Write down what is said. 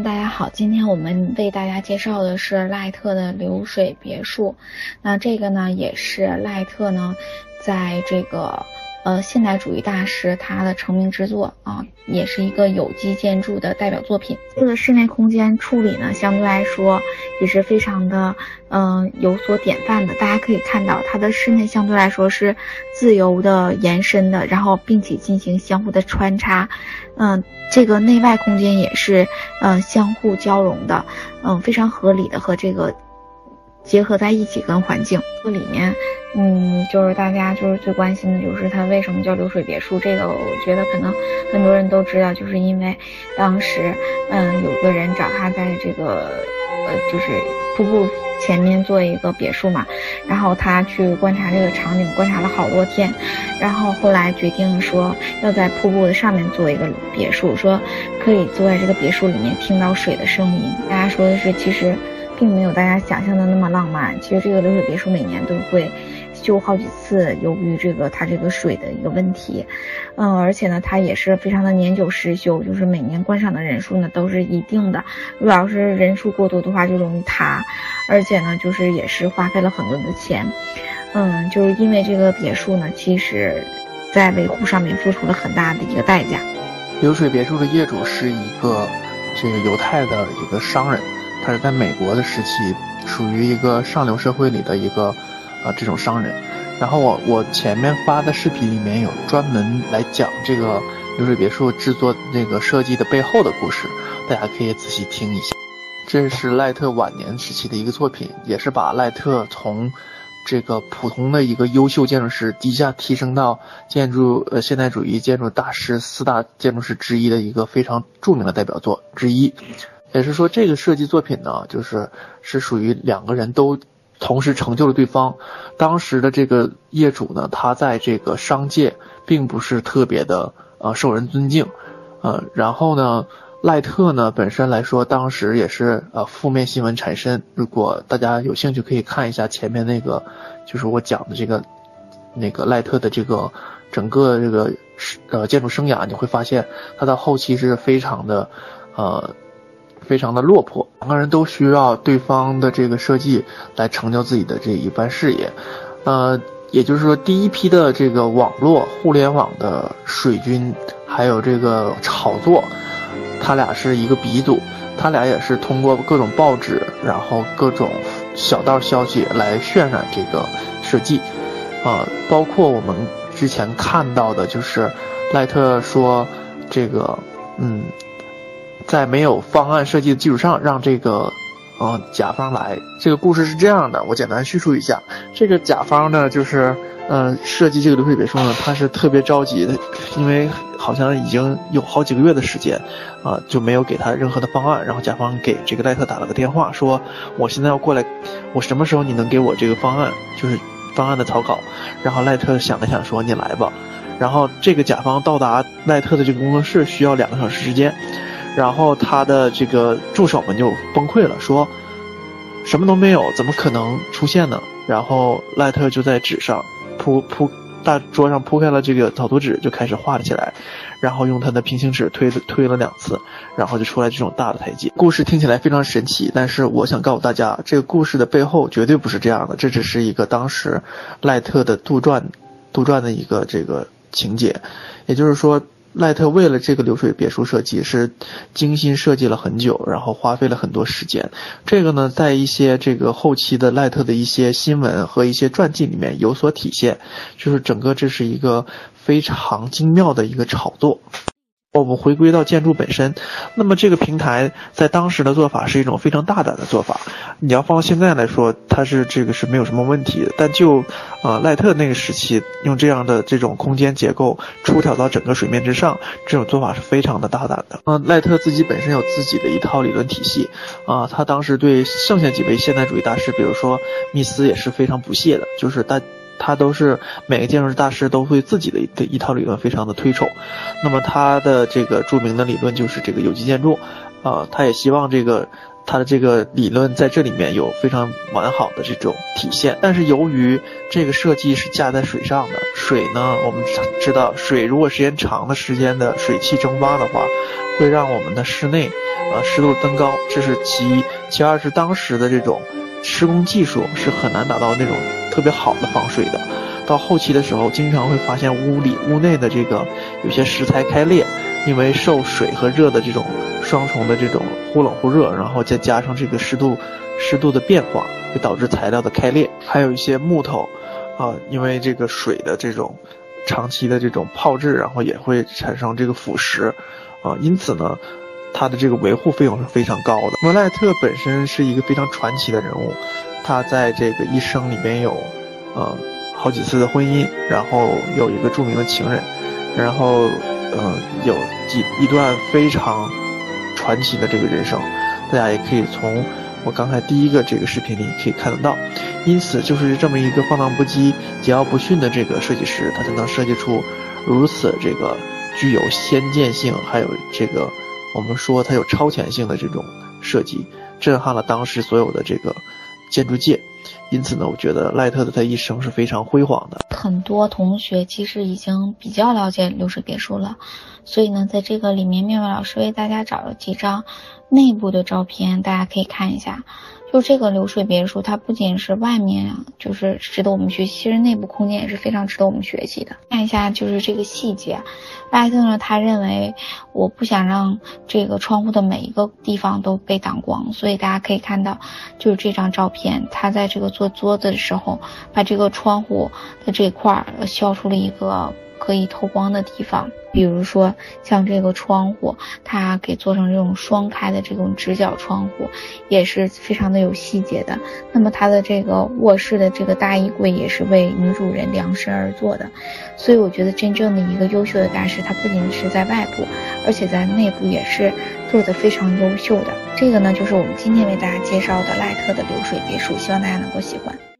大家好，今天我们为大家介绍的是赖特的流水别墅。那这个呢，也是赖特呢，在这个。呃，现代主义大师他的成名之作啊，也是一个有机建筑的代表作品。这个室内空间处理呢，相对来说也是非常的，嗯，有所典范的。大家可以看到，它的室内相对来说是自由的延伸的，然后并且进行相互的穿插，嗯，这个内外空间也是，嗯，相互交融的，嗯，非常合理的和这个。结合在一起跟环境，这里面，嗯，就是大家就是最关心的就是它为什么叫流水别墅？这个我觉得可能很多人都知道，就是因为当时，嗯，有个人找他在这个，呃，就是瀑布前面做一个别墅嘛，然后他去观察这个场景，观察了好多天，然后后来决定说要在瀑布的上面做一个别墅，说可以坐在这个别墅里面听到水的声音。大家说的是，其实。并没有大家想象的那么浪漫。其实这个流水别墅每年都会修好几次，由于这个它这个水的一个问题，嗯，而且呢，它也是非常的年久失修，就是每年观赏的人数呢都是一定的。如果要是人数过多的话，就容易塌，而且呢，就是也是花费了很多的钱，嗯，就是因为这个别墅呢，其实，在维护上面付出了很大的一个代价。流水别墅的业主是一个这个犹太的一个商人。他是在美国的时期，属于一个上流社会里的一个，啊，这种商人。然后我我前面发的视频里面有专门来讲这个流水别墅制作那个设计的背后的故事，大家可以仔细听一下。这是赖特晚年时期的一个作品，也是把赖特从这个普通的一个优秀建筑师，一下提升到建筑呃现代主义建筑大师四大建筑师之一的一个非常著名的代表作之一。也是说，这个设计作品呢，就是是属于两个人都同时成就了对方。当时的这个业主呢，他在这个商界并不是特别的呃受人尊敬，呃，然后呢，赖特呢本身来说，当时也是呃负面新闻缠身。如果大家有兴趣，可以看一下前面那个，就是我讲的这个那个赖特的这个整个这个呃建筑生涯，你会发现他到后期是非常的呃。非常的落魄，两个人都需要对方的这个设计来成就自己的这一番事业，呃，也就是说，第一批的这个网络互联网的水军，还有这个炒作，他俩是一个鼻祖，他俩也是通过各种报纸，然后各种小道消息来渲染这个设计，啊，包括我们之前看到的，就是赖特说这个，嗯。在没有方案设计的基础上，让这个，呃，甲方来。这个故事是这样的，我简单叙述一下。这个甲方呢，就是，呃，设计这个流水别墅呢，他是特别着急的，因为好像已经有好几个月的时间，啊，就没有给他任何的方案。然后甲方给这个赖特打了个电话，说我现在要过来，我什么时候你能给我这个方案，就是方案的草稿。然后赖特想了想，说你来吧。然后这个甲方到达赖特的这个工作室需要两个小时时间。然后他的这个助手们就崩溃了，说什么都没有，怎么可能出现呢？然后赖特就在纸上铺铺大桌上铺开了这个草图纸，就开始画了起来，然后用他的平行尺推推了两次，然后就出来这种大的台阶。故事听起来非常神奇，但是我想告诉大家，这个故事的背后绝对不是这样的，这只是一个当时赖特的杜撰杜撰的一个这个情节，也就是说。赖特为了这个流水别墅设计是精心设计了很久，然后花费了很多时间。这个呢，在一些这个后期的赖特的一些新闻和一些传记里面有所体现，就是整个这是一个非常精妙的一个炒作。我们回归到建筑本身，那么这个平台在当时的做法是一种非常大胆的做法。你要放现在来说，它是这个是没有什么问题的。但就啊赖特那个时期，用这样的这种空间结构出挑到整个水面之上，这种做法是非常的大胆的。嗯，赖特自己本身有自己的一套理论体系啊，他当时对剩下几位现代主义大师，比如说密斯也是非常不屑的，就是大。他都是每个建筑师大师都会自己的的一套理论，非常的推崇。那么他的这个著名的理论就是这个有机建筑，啊，他也希望这个他的这个理论在这里面有非常完好的这种体现。但是由于这个设计是架在水上的，水呢，我们知道水如果时间长的时间的水汽蒸发的话，会让我们的室内呃湿度增高，这是其一。其二是当时的这种施工技术是很难达到那种特别好的防水的。到后期的时候，经常会发现屋里屋内的这个有些石材开裂，因为受水和热的这种双重的这种忽冷忽热，然后再加上这个湿度湿度的变化，会导致材料的开裂。还有一些木头，啊，因为这个水的这种长期的这种泡制，然后也会产生这个腐蚀，啊，因此呢，它的这个维护费用是非常高的。莫奈特本身是一个非常传奇的人物，他在这个一生里边有，呃。好几次的婚姻，然后有一个著名的情人，然后，嗯，有几一段非常传奇的这个人生，大家也可以从我刚才第一个这个视频里可以看得到。因此，就是这么一个放荡不羁、桀骜不驯的这个设计师，他才能设计出如此这个具有先见性，还有这个我们说它有超前性的这种设计，震撼了当时所有的这个建筑界。因此呢，我觉得赖特的他一生是非常辉煌的。很多同学其实已经比较了解流水别墅了，所以呢，在这个里面，面面老师为大家找了几张内部的照片，大家可以看一下。就这个流水别墅，它不仅是外面啊就是值得我们学习，其实内部空间也是非常值得我们学习的。看一下就是这个细节，赖特呢，他认为我不想让这个窗户的每一个地方都被挡光，所以大家可以看到，就是这张照片，他在这个做桌子的时候，把这个窗户的这块儿削出了一个。可以透光的地方，比如说像这个窗户，它给做成这种双开的这种直角窗户，也是非常的有细节的。那么它的这个卧室的这个大衣柜也是为女主人量身而做的。所以我觉得真正的一个优秀的大师，他不仅是在外部，而且在内部也是做的非常优秀的。这个呢，就是我们今天为大家介绍的赖特的流水别墅，希望大家能够喜欢。